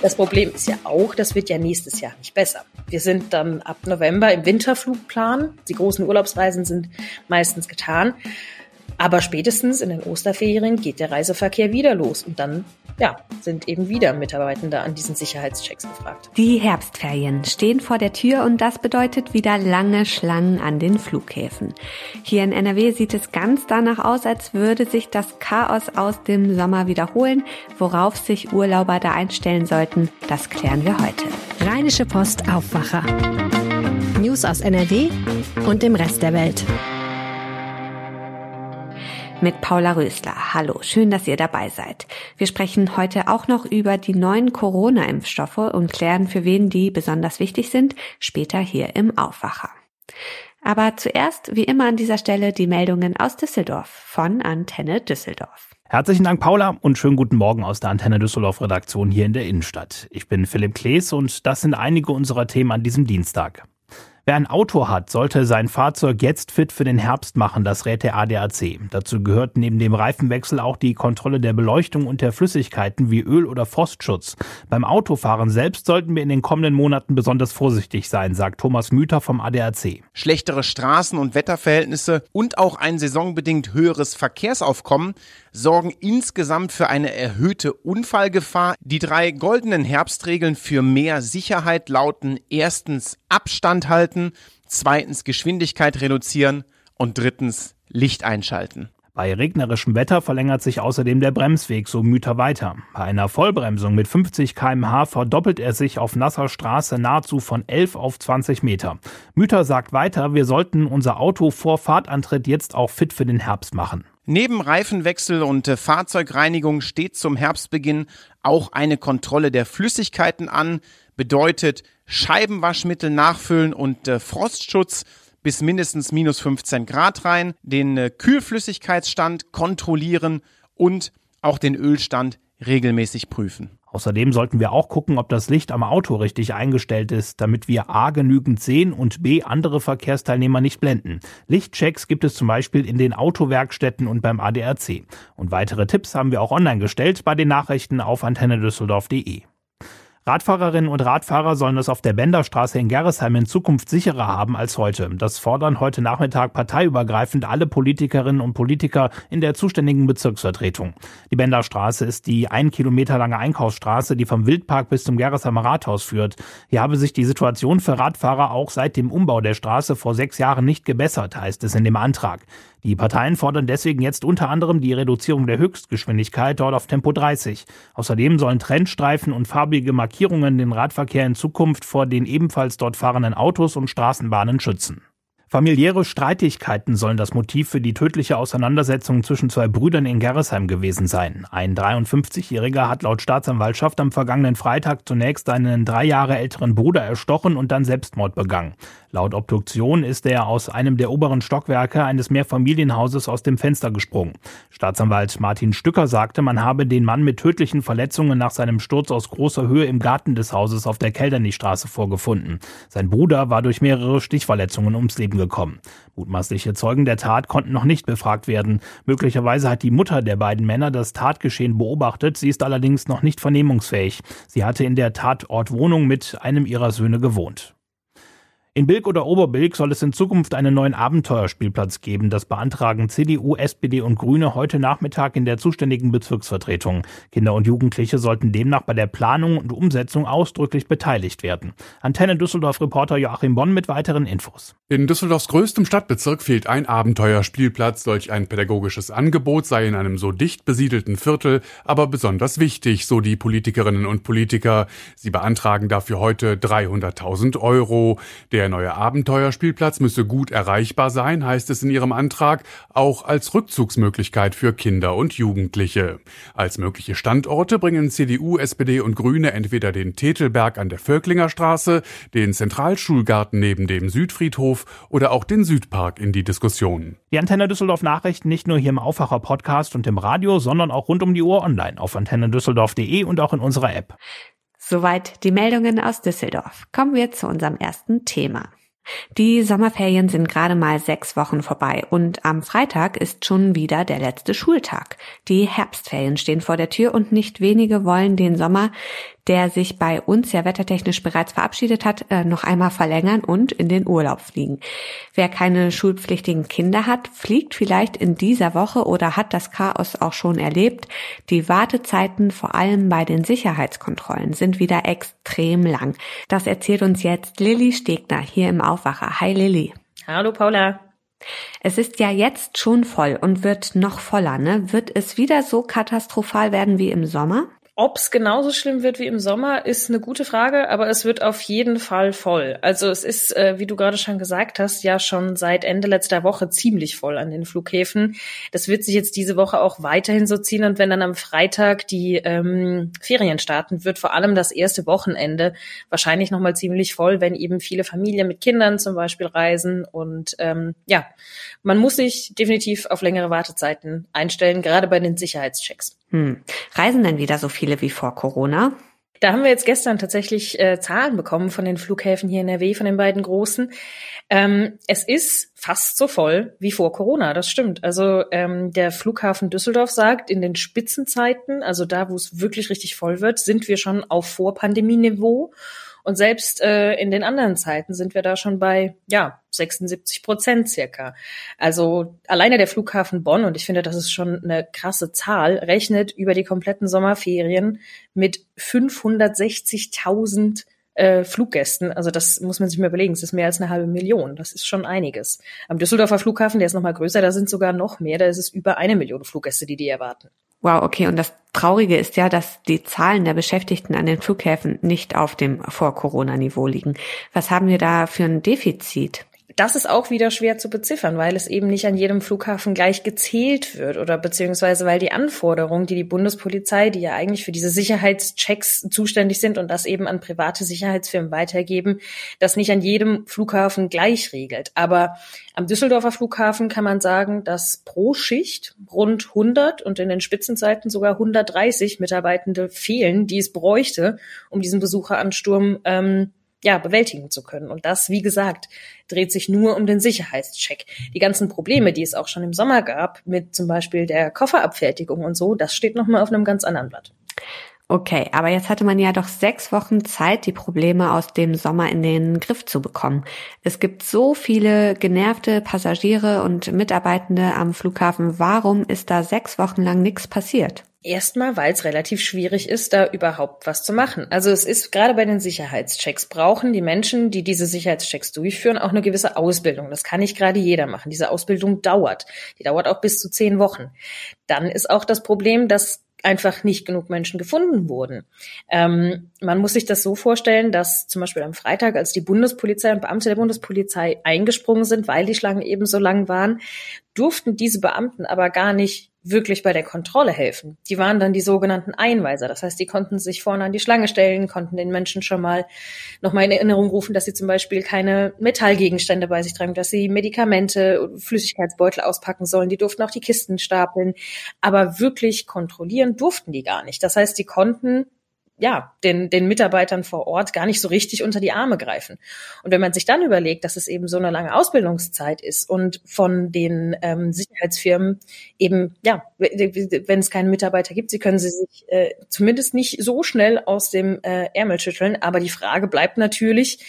Das Problem ist ja auch, das wird ja nächstes Jahr nicht besser. Wir sind dann ab November im Winterflugplan. Die großen Urlaubsreisen sind meistens getan. Aber spätestens in den Osterferien geht der Reiseverkehr wieder los und dann ja, sind eben wieder Mitarbeitende an diesen Sicherheitschecks gefragt. Die Herbstferien stehen vor der Tür und das bedeutet wieder lange Schlangen an den Flughäfen. Hier in NRW sieht es ganz danach aus, als würde sich das Chaos aus dem Sommer wiederholen. Worauf sich Urlauber da einstellen sollten, das klären wir heute. Rheinische Post Aufwacher. News aus NRW und dem Rest der Welt mit Paula Rösler. Hallo, schön, dass ihr dabei seid. Wir sprechen heute auch noch über die neuen Corona-Impfstoffe und klären, für wen die besonders wichtig sind, später hier im Aufwacher. Aber zuerst, wie immer an dieser Stelle, die Meldungen aus Düsseldorf von Antenne Düsseldorf. Herzlichen Dank, Paula, und schönen guten Morgen aus der Antenne Düsseldorf Redaktion hier in der Innenstadt. Ich bin Philipp Klees und das sind einige unserer Themen an diesem Dienstag. Wer ein Auto hat, sollte sein Fahrzeug jetzt fit für den Herbst machen, das rät der ADAC. Dazu gehört neben dem Reifenwechsel auch die Kontrolle der Beleuchtung und der Flüssigkeiten wie Öl- oder Frostschutz. Beim Autofahren selbst sollten wir in den kommenden Monaten besonders vorsichtig sein, sagt Thomas Müther vom ADAC. Schlechtere Straßen- und Wetterverhältnisse und auch ein saisonbedingt höheres Verkehrsaufkommen sorgen insgesamt für eine erhöhte Unfallgefahr. Die drei goldenen Herbstregeln für mehr Sicherheit lauten erstens Abstand halten, zweitens Geschwindigkeit reduzieren und drittens Licht einschalten. Bei regnerischem Wetter verlängert sich außerdem der Bremsweg, so Müter weiter. Bei einer Vollbremsung mit 50 kmh verdoppelt er sich auf nasser Straße nahezu von 11 auf 20 Meter. Müter sagt weiter, wir sollten unser Auto vor Fahrtantritt jetzt auch fit für den Herbst machen. Neben Reifenwechsel und äh, Fahrzeugreinigung steht zum Herbstbeginn auch eine Kontrolle der Flüssigkeiten an, bedeutet Scheibenwaschmittel nachfüllen und äh, Frostschutz bis mindestens minus 15 Grad rein, den äh, Kühlflüssigkeitsstand kontrollieren und auch den Ölstand regelmäßig prüfen. Außerdem sollten wir auch gucken, ob das Licht am Auto richtig eingestellt ist, damit wir A genügend sehen und B andere Verkehrsteilnehmer nicht blenden. Lichtchecks gibt es zum Beispiel in den Autowerkstätten und beim ADRC. Und weitere Tipps haben wir auch online gestellt bei den Nachrichten auf antennedüsseldorf.de. Radfahrerinnen und Radfahrer sollen es auf der Benderstraße in Gerresheim in Zukunft sicherer haben als heute. Das fordern heute Nachmittag parteiübergreifend alle Politikerinnen und Politiker in der zuständigen Bezirksvertretung. Die Benderstraße ist die ein Kilometer lange Einkaufsstraße, die vom Wildpark bis zum Gerresheimer Rathaus führt. Hier habe sich die Situation für Radfahrer auch seit dem Umbau der Straße vor sechs Jahren nicht gebessert, heißt es in dem Antrag. Die Parteien fordern deswegen jetzt unter anderem die Reduzierung der Höchstgeschwindigkeit dort auf Tempo 30. Außerdem sollen Trennstreifen und farbige Markierungen den Radverkehr in Zukunft vor den ebenfalls dort fahrenden Autos und Straßenbahnen schützen. Familiäre Streitigkeiten sollen das Motiv für die tödliche Auseinandersetzung zwischen zwei Brüdern in Gerresheim gewesen sein. Ein 53-Jähriger hat laut Staatsanwaltschaft am vergangenen Freitag zunächst seinen drei Jahre älteren Bruder erstochen und dann Selbstmord begangen. Laut Obduktion ist er aus einem der oberen Stockwerke eines Mehrfamilienhauses aus dem Fenster gesprungen. Staatsanwalt Martin Stücker sagte, man habe den Mann mit tödlichen Verletzungen nach seinem Sturz aus großer Höhe im Garten des Hauses auf der Keldernichstraße vorgefunden. Sein Bruder war durch mehrere Stichverletzungen ums Leben gekommen. Mutmaßliche Zeugen der Tat konnten noch nicht befragt werden. Möglicherweise hat die Mutter der beiden Männer das Tatgeschehen beobachtet. Sie ist allerdings noch nicht vernehmungsfähig. Sie hatte in der Tatortwohnung mit einem ihrer Söhne gewohnt. In Bilk oder Oberbilk soll es in Zukunft einen neuen Abenteuerspielplatz geben. Das beantragen CDU, SPD und Grüne heute Nachmittag in der zuständigen Bezirksvertretung. Kinder und Jugendliche sollten demnach bei der Planung und Umsetzung ausdrücklich beteiligt werden. Antenne Düsseldorf-Reporter Joachim Bonn mit weiteren Infos. In Düsseldorfs größtem Stadtbezirk fehlt ein Abenteuerspielplatz. Solch ein pädagogisches Angebot sei in einem so dicht besiedelten Viertel aber besonders wichtig, so die Politikerinnen und Politiker. Sie beantragen dafür heute 300.000 Euro. Der der neue Abenteuerspielplatz müsse gut erreichbar sein, heißt es in ihrem Antrag, auch als Rückzugsmöglichkeit für Kinder und Jugendliche. Als mögliche Standorte bringen CDU, SPD und Grüne entweder den Tetelberg an der Völklinger Straße, den Zentralschulgarten neben dem Südfriedhof oder auch den Südpark in die Diskussion. Die Antenne Düsseldorf Nachrichten nicht nur hier im Aufwacher Podcast und im Radio, sondern auch rund um die Uhr online auf antennedüsseldorf.de und auch in unserer App. Soweit die Meldungen aus Düsseldorf. Kommen wir zu unserem ersten Thema. Die Sommerferien sind gerade mal sechs Wochen vorbei und am Freitag ist schon wieder der letzte Schultag. Die Herbstferien stehen vor der Tür und nicht wenige wollen den Sommer der sich bei uns ja wettertechnisch bereits verabschiedet hat, äh, noch einmal verlängern und in den Urlaub fliegen. Wer keine schulpflichtigen Kinder hat, fliegt vielleicht in dieser Woche oder hat das Chaos auch schon erlebt. Die Wartezeiten vor allem bei den Sicherheitskontrollen sind wieder extrem lang. Das erzählt uns jetzt Lilly Stegner hier im Aufwacher. Hi Lilly. Hallo Paula. Es ist ja jetzt schon voll und wird noch voller, ne? Wird es wieder so katastrophal werden wie im Sommer? Ob es genauso schlimm wird wie im Sommer, ist eine gute Frage, aber es wird auf jeden Fall voll. Also es ist, äh, wie du gerade schon gesagt hast, ja schon seit Ende letzter Woche ziemlich voll an den Flughäfen. Das wird sich jetzt diese Woche auch weiterhin so ziehen und wenn dann am Freitag die ähm, Ferien starten, wird vor allem das erste Wochenende wahrscheinlich nochmal ziemlich voll, wenn eben viele Familien mit Kindern zum Beispiel reisen und ähm, ja, man muss sich definitiv auf längere Wartezeiten einstellen, gerade bei den Sicherheitschecks. Hm. Reisen denn wieder so viele wie vor Corona? Da haben wir jetzt gestern tatsächlich äh, Zahlen bekommen von den Flughäfen hier in NRW, von den beiden großen. Ähm, es ist fast so voll wie vor Corona, das stimmt. Also ähm, der Flughafen Düsseldorf sagt, in den Spitzenzeiten, also da, wo es wirklich richtig voll wird, sind wir schon auf Vorpandemieniveau. Und selbst äh, in den anderen Zeiten sind wir da schon bei, ja, 76 Prozent circa. Also alleine der Flughafen Bonn, und ich finde, das ist schon eine krasse Zahl, rechnet über die kompletten Sommerferien mit 560.000 äh, Fluggästen. Also das muss man sich mal überlegen. Es ist mehr als eine halbe Million. Das ist schon einiges. Am Düsseldorfer Flughafen, der ist noch mal größer, da sind sogar noch mehr. Da ist es über eine Million Fluggäste, die die erwarten. Wow, okay. Und das Traurige ist ja, dass die Zahlen der Beschäftigten an den Flughäfen nicht auf dem Vor-Corona-Niveau liegen. Was haben wir da für ein Defizit? Das ist auch wieder schwer zu beziffern, weil es eben nicht an jedem Flughafen gleich gezählt wird oder beziehungsweise weil die Anforderungen, die die Bundespolizei, die ja eigentlich für diese Sicherheitschecks zuständig sind und das eben an private Sicherheitsfirmen weitergeben, das nicht an jedem Flughafen gleich regelt. Aber am Düsseldorfer Flughafen kann man sagen, dass pro Schicht rund 100 und in den Spitzenzeiten sogar 130 Mitarbeitende fehlen, die es bräuchte, um diesen Besucheransturm ähm, ja, bewältigen zu können. Und das, wie gesagt, dreht sich nur um den Sicherheitscheck. Die ganzen Probleme, die es auch schon im Sommer gab, mit zum Beispiel der Kofferabfertigung und so, das steht nochmal auf einem ganz anderen Blatt. Okay, aber jetzt hatte man ja doch sechs Wochen Zeit, die Probleme aus dem Sommer in den Griff zu bekommen. Es gibt so viele genervte Passagiere und Mitarbeitende am Flughafen. Warum ist da sechs Wochen lang nichts passiert? Erstmal, weil es relativ schwierig ist, da überhaupt was zu machen. Also es ist gerade bei den Sicherheitschecks brauchen die Menschen, die diese Sicherheitschecks durchführen, auch eine gewisse Ausbildung. Das kann nicht gerade jeder machen. Diese Ausbildung dauert. Die dauert auch bis zu zehn Wochen. Dann ist auch das Problem, dass einfach nicht genug Menschen gefunden wurden. Ähm, man muss sich das so vorstellen, dass zum Beispiel am Freitag, als die Bundespolizei und Beamte der Bundespolizei eingesprungen sind, weil die Schlangen eben so lang waren, durften diese Beamten aber gar nicht wirklich bei der Kontrolle helfen. Die waren dann die sogenannten Einweiser. Das heißt, die konnten sich vorne an die Schlange stellen, konnten den Menschen schon mal nochmal in Erinnerung rufen, dass sie zum Beispiel keine Metallgegenstände bei sich tragen, dass sie Medikamente, Flüssigkeitsbeutel auspacken sollen. Die durften auch die Kisten stapeln. Aber wirklich kontrollieren durften die gar nicht. Das heißt, die konnten ja, den, den Mitarbeitern vor Ort gar nicht so richtig unter die Arme greifen. Und wenn man sich dann überlegt, dass es eben so eine lange Ausbildungszeit ist und von den ähm, Sicherheitsfirmen eben, ja, wenn es keinen Mitarbeiter gibt, sie können sie sich äh, zumindest nicht so schnell aus dem äh, Ärmel schütteln. Aber die Frage bleibt natürlich,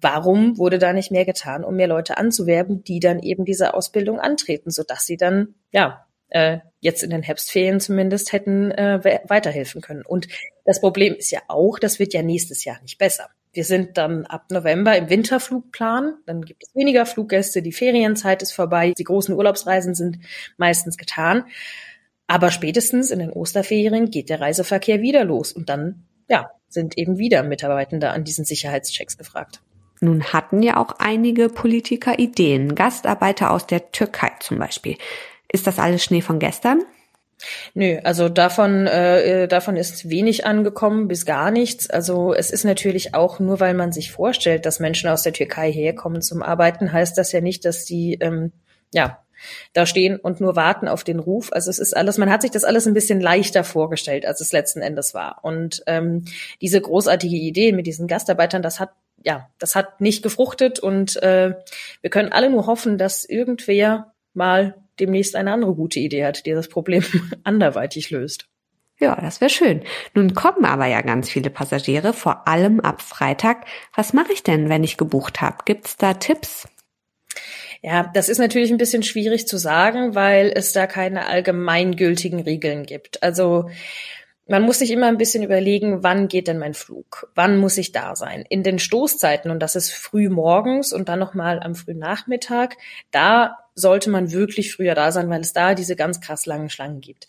warum wurde da nicht mehr getan, um mehr Leute anzuwerben, die dann eben diese Ausbildung antreten, sodass sie dann, ja, äh, jetzt in den Herbstferien zumindest hätten äh, weiterhelfen können. Und das Problem ist ja auch, das wird ja nächstes Jahr nicht besser. Wir sind dann ab November im Winterflugplan, dann gibt es weniger Fluggäste, die Ferienzeit ist vorbei, die großen Urlaubsreisen sind meistens getan. Aber spätestens in den Osterferien geht der Reiseverkehr wieder los und dann, ja, sind eben wieder Mitarbeitende an diesen Sicherheitschecks gefragt. Nun hatten ja auch einige Politiker Ideen, Gastarbeiter aus der Türkei zum Beispiel. Ist das alles Schnee von gestern? Nö, also davon, äh, davon ist wenig angekommen bis gar nichts. Also es ist natürlich auch nur, weil man sich vorstellt, dass Menschen aus der Türkei herkommen zum Arbeiten, heißt das ja nicht, dass die ähm, ja da stehen und nur warten auf den Ruf. Also es ist alles, man hat sich das alles ein bisschen leichter vorgestellt, als es letzten Endes war. Und ähm, diese großartige Idee mit diesen Gastarbeitern, das hat ja, das hat nicht gefruchtet und äh, wir können alle nur hoffen, dass irgendwer mal demnächst eine andere gute Idee hat, die das Problem anderweitig löst. Ja, das wäre schön. Nun kommen aber ja ganz viele Passagiere, vor allem ab Freitag. Was mache ich denn, wenn ich gebucht habe? Gibt's da Tipps? Ja, das ist natürlich ein bisschen schwierig zu sagen, weil es da keine allgemeingültigen Regeln gibt. Also man muss sich immer ein bisschen überlegen, wann geht denn mein Flug? Wann muss ich da sein? In den Stoßzeiten, und das ist früh morgens und dann nochmal am frühen Nachmittag, da sollte man wirklich früher da sein, weil es da diese ganz krass langen Schlangen gibt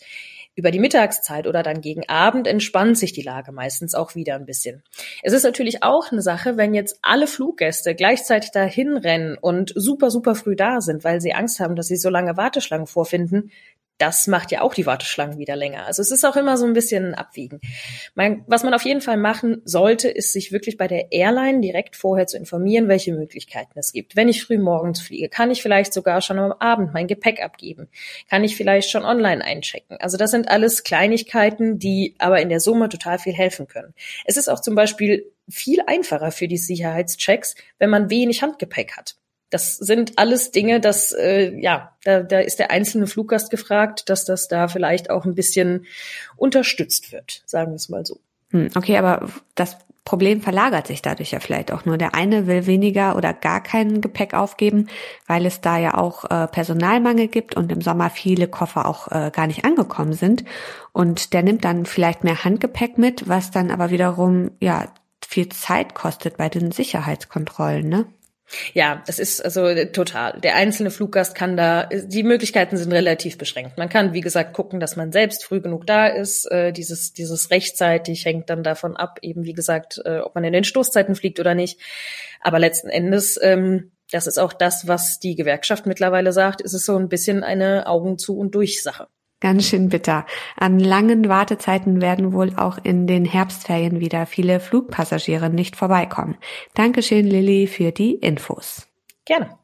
über die Mittagszeit oder dann gegen Abend entspannt sich die Lage meistens auch wieder ein bisschen. Es ist natürlich auch eine Sache, wenn jetzt alle Fluggäste gleichzeitig dahin rennen und super, super früh da sind, weil sie Angst haben, dass sie so lange Warteschlangen vorfinden, das macht ja auch die Warteschlangen wieder länger. Also es ist auch immer so ein bisschen ein Abwiegen. Man, was man auf jeden Fall machen sollte, ist sich wirklich bei der Airline direkt vorher zu informieren, welche Möglichkeiten es gibt. Wenn ich früh morgens fliege, kann ich vielleicht sogar schon am Abend mein Gepäck abgeben? Kann ich vielleicht schon online einchecken? Also das sind alles Kleinigkeiten, die aber in der Summe total viel helfen können. Es ist auch zum Beispiel viel einfacher für die Sicherheitschecks, wenn man wenig Handgepäck hat. Das sind alles Dinge, dass äh, ja, da, da ist der einzelne Fluggast gefragt, dass das da vielleicht auch ein bisschen unterstützt wird, sagen wir es mal so. Hm, okay, aber das Problem verlagert sich dadurch ja vielleicht auch nur. Der eine will weniger oder gar kein Gepäck aufgeben, weil es da ja auch äh, Personalmangel gibt und im Sommer viele Koffer auch äh, gar nicht angekommen sind. Und der nimmt dann vielleicht mehr Handgepäck mit, was dann aber wiederum ja viel Zeit kostet bei den Sicherheitskontrollen, ne? Ja, es ist also äh, total. Der einzelne Fluggast kann da, die Möglichkeiten sind relativ beschränkt. Man kann, wie gesagt, gucken, dass man selbst früh genug da ist. Äh, dieses, dieses rechtzeitig hängt dann davon ab, eben wie gesagt, äh, ob man in den Stoßzeiten fliegt oder nicht. Aber letzten Endes, ähm, das ist auch das, was die Gewerkschaft mittlerweile sagt, ist es so ein bisschen eine Augen zu und durch Sache. Ganz schön bitter. An langen Wartezeiten werden wohl auch in den Herbstferien wieder viele Flugpassagiere nicht vorbeikommen. Dankeschön, Lilly, für die Infos. Gerne.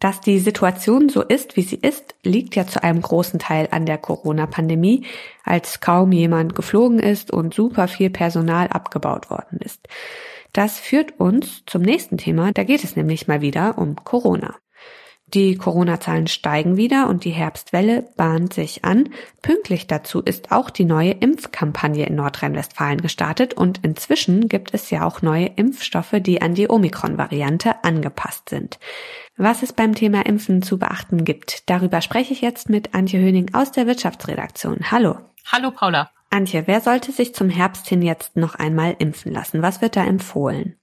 Dass die Situation so ist, wie sie ist, liegt ja zu einem großen Teil an der Corona-Pandemie, als kaum jemand geflogen ist und super viel Personal abgebaut worden ist. Das führt uns zum nächsten Thema, da geht es nämlich mal wieder um Corona. Die Corona-Zahlen steigen wieder und die Herbstwelle bahnt sich an. Pünktlich dazu ist auch die neue Impfkampagne in Nordrhein-Westfalen gestartet und inzwischen gibt es ja auch neue Impfstoffe, die an die Omikron-Variante angepasst sind. Was es beim Thema Impfen zu beachten gibt, darüber spreche ich jetzt mit Antje Höning aus der Wirtschaftsredaktion. Hallo. Hallo Paula. Antje, wer sollte sich zum Herbst hin jetzt noch einmal impfen lassen? Was wird da empfohlen?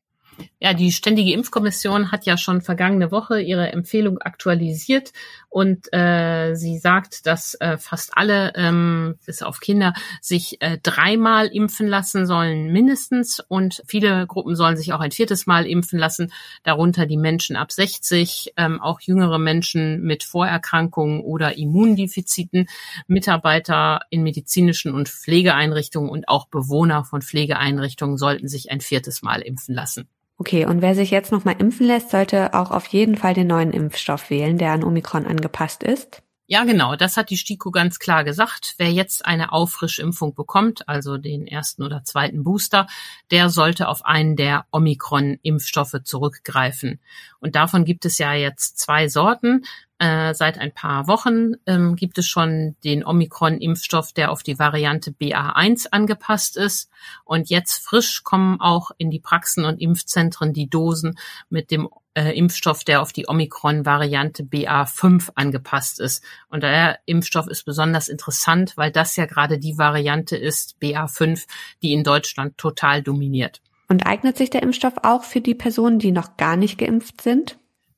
Ja, die Ständige Impfkommission hat ja schon vergangene Woche ihre Empfehlung aktualisiert und äh, sie sagt, dass äh, fast alle, ähm, bis auf Kinder, sich äh, dreimal impfen lassen sollen mindestens und viele Gruppen sollen sich auch ein viertes Mal impfen lassen, darunter die Menschen ab 60, ähm, auch jüngere Menschen mit Vorerkrankungen oder Immundefiziten, Mitarbeiter in medizinischen und Pflegeeinrichtungen und auch Bewohner von Pflegeeinrichtungen sollten sich ein viertes Mal impfen lassen. Okay, und wer sich jetzt nochmal impfen lässt, sollte auch auf jeden Fall den neuen Impfstoff wählen, der an Omikron angepasst ist. Ja, genau, das hat die STIKO ganz klar gesagt. Wer jetzt eine Auffrischimpfung bekommt, also den ersten oder zweiten Booster, der sollte auf einen der Omikron-Impfstoffe zurückgreifen. Und davon gibt es ja jetzt zwei Sorten. Äh, seit ein paar Wochen ähm, gibt es schon den Omikron-Impfstoff, der auf die Variante BA1 angepasst ist. Und jetzt frisch kommen auch in die Praxen und Impfzentren die Dosen mit dem äh, Impfstoff, der auf die Omikron-Variante BA5 angepasst ist. Und der Impfstoff ist besonders interessant, weil das ja gerade die Variante ist, BA5, die in Deutschland total dominiert. Und eignet sich der Impfstoff auch für die Personen, die noch gar nicht geimpft sind?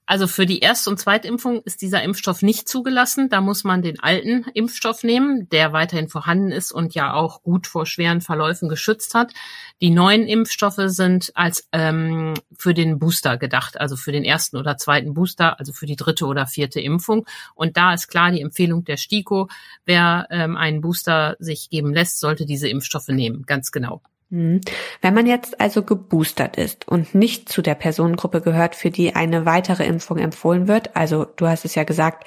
Also für die Erst- und Zweitimpfung ist dieser Impfstoff nicht zugelassen. Da muss man den alten Impfstoff nehmen, der weiterhin vorhanden ist und ja auch gut vor schweren Verläufen geschützt hat. Die neuen Impfstoffe sind als ähm, für den Booster gedacht, also für den ersten oder zweiten Booster, also für die dritte oder vierte Impfung. Und da ist klar die Empfehlung der STIKO, wer ähm, einen Booster sich geben lässt, sollte diese Impfstoffe nehmen, ganz genau. Hm. Wenn man jetzt also geboostert ist und nicht zu der Personengruppe gehört, für die eine weitere Impfung empfohlen wird, also du hast es ja gesagt,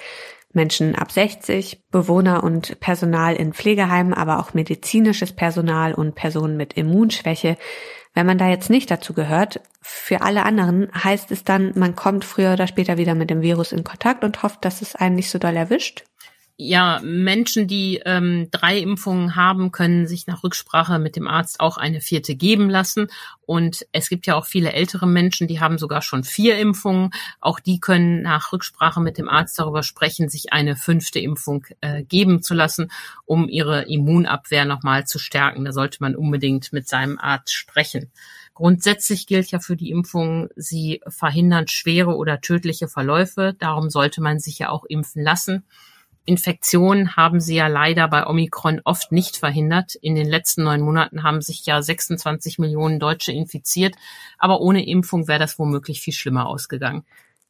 Menschen ab 60, Bewohner und Personal in Pflegeheimen, aber auch medizinisches Personal und Personen mit Immunschwäche. Wenn man da jetzt nicht dazu gehört, für alle anderen heißt es dann, man kommt früher oder später wieder mit dem Virus in Kontakt und hofft, dass es einen nicht so doll erwischt? Ja, Menschen, die ähm, drei Impfungen haben, können sich nach Rücksprache mit dem Arzt auch eine vierte geben lassen. Und es gibt ja auch viele ältere Menschen, die haben sogar schon vier Impfungen. Auch die können nach Rücksprache mit dem Arzt darüber sprechen, sich eine fünfte Impfung äh, geben zu lassen, um ihre Immunabwehr nochmal zu stärken. Da sollte man unbedingt mit seinem Arzt sprechen. Grundsätzlich gilt ja für die Impfung, sie verhindern schwere oder tödliche Verläufe. Darum sollte man sich ja auch impfen lassen. Infektionen haben sie ja leider bei Omikron oft nicht verhindert. In den letzten neun Monaten haben sich ja 26 Millionen Deutsche infiziert, aber ohne Impfung wäre das womöglich viel schlimmer ausgegangen.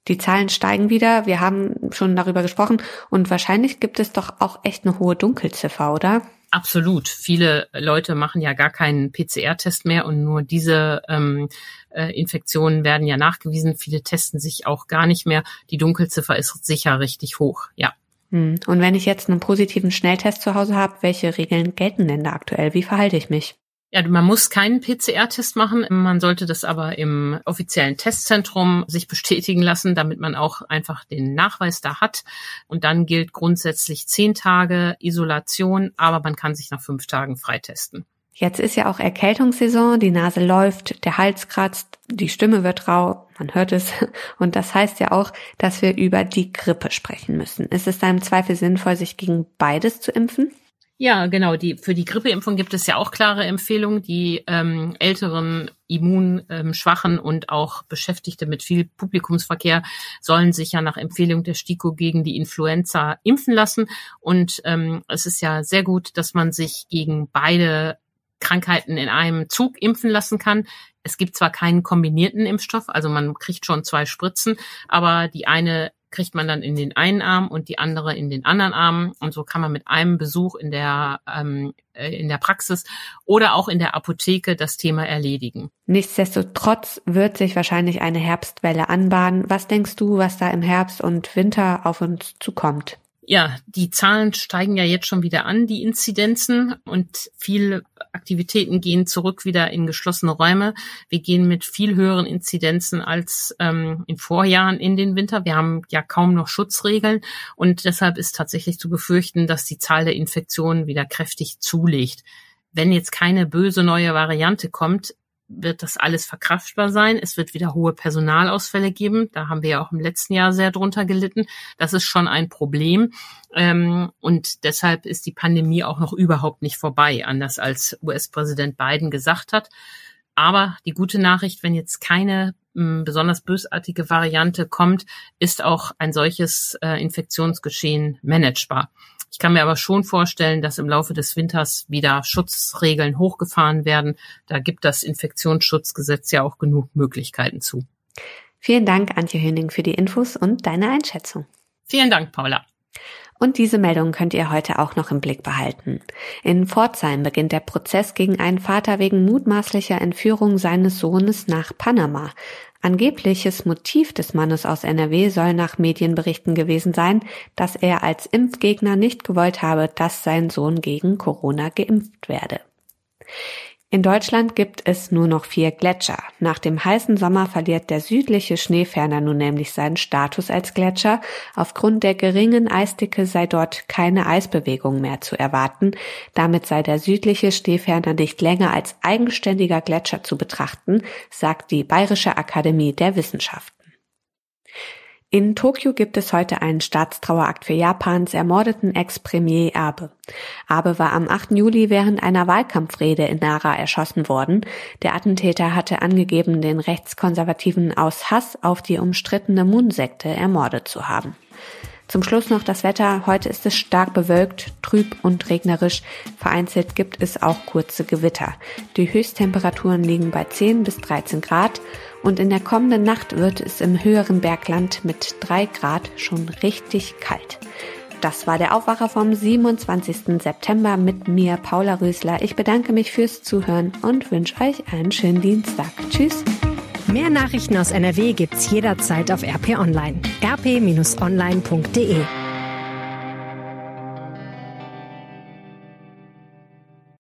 Die Zahlen steigen wieder, wir haben schon darüber gesprochen und wahrscheinlich gibt es doch auch echt eine hohe Dunkelziffer, oder? Absolut. Viele Leute machen ja gar keinen PCR-Test mehr und nur diese ähm, äh, Infektionen werden ja nachgewiesen. Viele testen sich auch gar nicht mehr. Die Dunkelziffer ist sicher richtig hoch, ja. Hm. Und wenn ich jetzt einen positiven Schnelltest zu Hause habe, welche Regeln gelten denn da aktuell? Wie verhalte ich mich? Ja, man muss keinen PCR-Test machen. Man sollte das aber im offiziellen Testzentrum sich bestätigen lassen, damit man auch einfach den Nachweis da hat. Und dann gilt grundsätzlich zehn Tage Isolation, aber man kann sich nach fünf Tagen freitesten. Jetzt ist ja auch Erkältungssaison, die Nase läuft, der Hals kratzt, die Stimme wird rau, man hört es. Und das heißt ja auch, dass wir über die Grippe sprechen müssen. Ist es da im Zweifel sinnvoll, sich gegen beides zu impfen? Ja, genau. Die, für die Grippeimpfung gibt es ja auch klare Empfehlungen. Die ähm, älteren, immunschwachen ähm, und auch Beschäftigte mit viel Publikumsverkehr sollen sich ja nach Empfehlung der STIKO gegen die Influenza impfen lassen. Und ähm, es ist ja sehr gut, dass man sich gegen beide Krankheiten in einem Zug impfen lassen kann. Es gibt zwar keinen kombinierten Impfstoff, also man kriegt schon zwei Spritzen, aber die eine kriegt man dann in den einen Arm und die andere in den anderen Arm. Und so kann man mit einem Besuch in der, ähm, äh, in der Praxis oder auch in der Apotheke das Thema erledigen. Nichtsdestotrotz wird sich wahrscheinlich eine Herbstwelle anbahnen. Was denkst du, was da im Herbst und Winter auf uns zukommt? Ja, die Zahlen steigen ja jetzt schon wieder an, die Inzidenzen und viele Aktivitäten gehen zurück wieder in geschlossene Räume. Wir gehen mit viel höheren Inzidenzen als ähm, in Vorjahren in den Winter. Wir haben ja kaum noch Schutzregeln und deshalb ist tatsächlich zu befürchten, dass die Zahl der Infektionen wieder kräftig zulegt. Wenn jetzt keine böse neue Variante kommt, wird das alles verkraftbar sein. Es wird wieder hohe Personalausfälle geben. Da haben wir ja auch im letzten Jahr sehr drunter gelitten. Das ist schon ein Problem. Ähm, und deshalb ist die Pandemie auch noch überhaupt nicht vorbei, anders als US-Präsident Biden gesagt hat. Aber die gute Nachricht, wenn jetzt keine hm, besonders bösartige Variante kommt, ist auch ein solches äh, Infektionsgeschehen managebar. Ich kann mir aber schon vorstellen, dass im Laufe des Winters wieder Schutzregeln hochgefahren werden. Da gibt das Infektionsschutzgesetz ja auch genug Möglichkeiten zu. Vielen Dank, Antje Höning, für die Infos und deine Einschätzung. Vielen Dank, Paula. Und diese Meldung könnt ihr heute auch noch im Blick behalten. In Pforzheim beginnt der Prozess gegen einen Vater wegen mutmaßlicher Entführung seines Sohnes nach Panama. Angebliches Motiv des Mannes aus NRW soll nach Medienberichten gewesen sein, dass er als Impfgegner nicht gewollt habe, dass sein Sohn gegen Corona geimpft werde. In Deutschland gibt es nur noch vier Gletscher. Nach dem heißen Sommer verliert der südliche Schneeferner nun nämlich seinen Status als Gletscher. Aufgrund der geringen Eisdicke sei dort keine Eisbewegung mehr zu erwarten. Damit sei der südliche Schneeferner nicht länger als eigenständiger Gletscher zu betrachten, sagt die Bayerische Akademie der Wissenschaften. In Tokio gibt es heute einen Staatstrauerakt für Japans ermordeten Ex-Premier Abe. Abe war am 8. Juli während einer Wahlkampfrede in Nara erschossen worden. Der Attentäter hatte angegeben, den Rechtskonservativen aus Hass auf die umstrittene Moon-Sekte ermordet zu haben. Zum Schluss noch das Wetter. Heute ist es stark bewölkt, trüb und regnerisch. Vereinzelt gibt es auch kurze Gewitter. Die Höchsttemperaturen liegen bei 10 bis 13 Grad und in der kommenden Nacht wird es im höheren Bergland mit drei Grad schon richtig kalt. Das war der Aufwacher vom 27. September mit mir, Paula Rösler. Ich bedanke mich fürs Zuhören und wünsche euch einen schönen Dienstag. Tschüss. Mehr Nachrichten aus NRW gibt's jederzeit auf RP Online. rp-online.de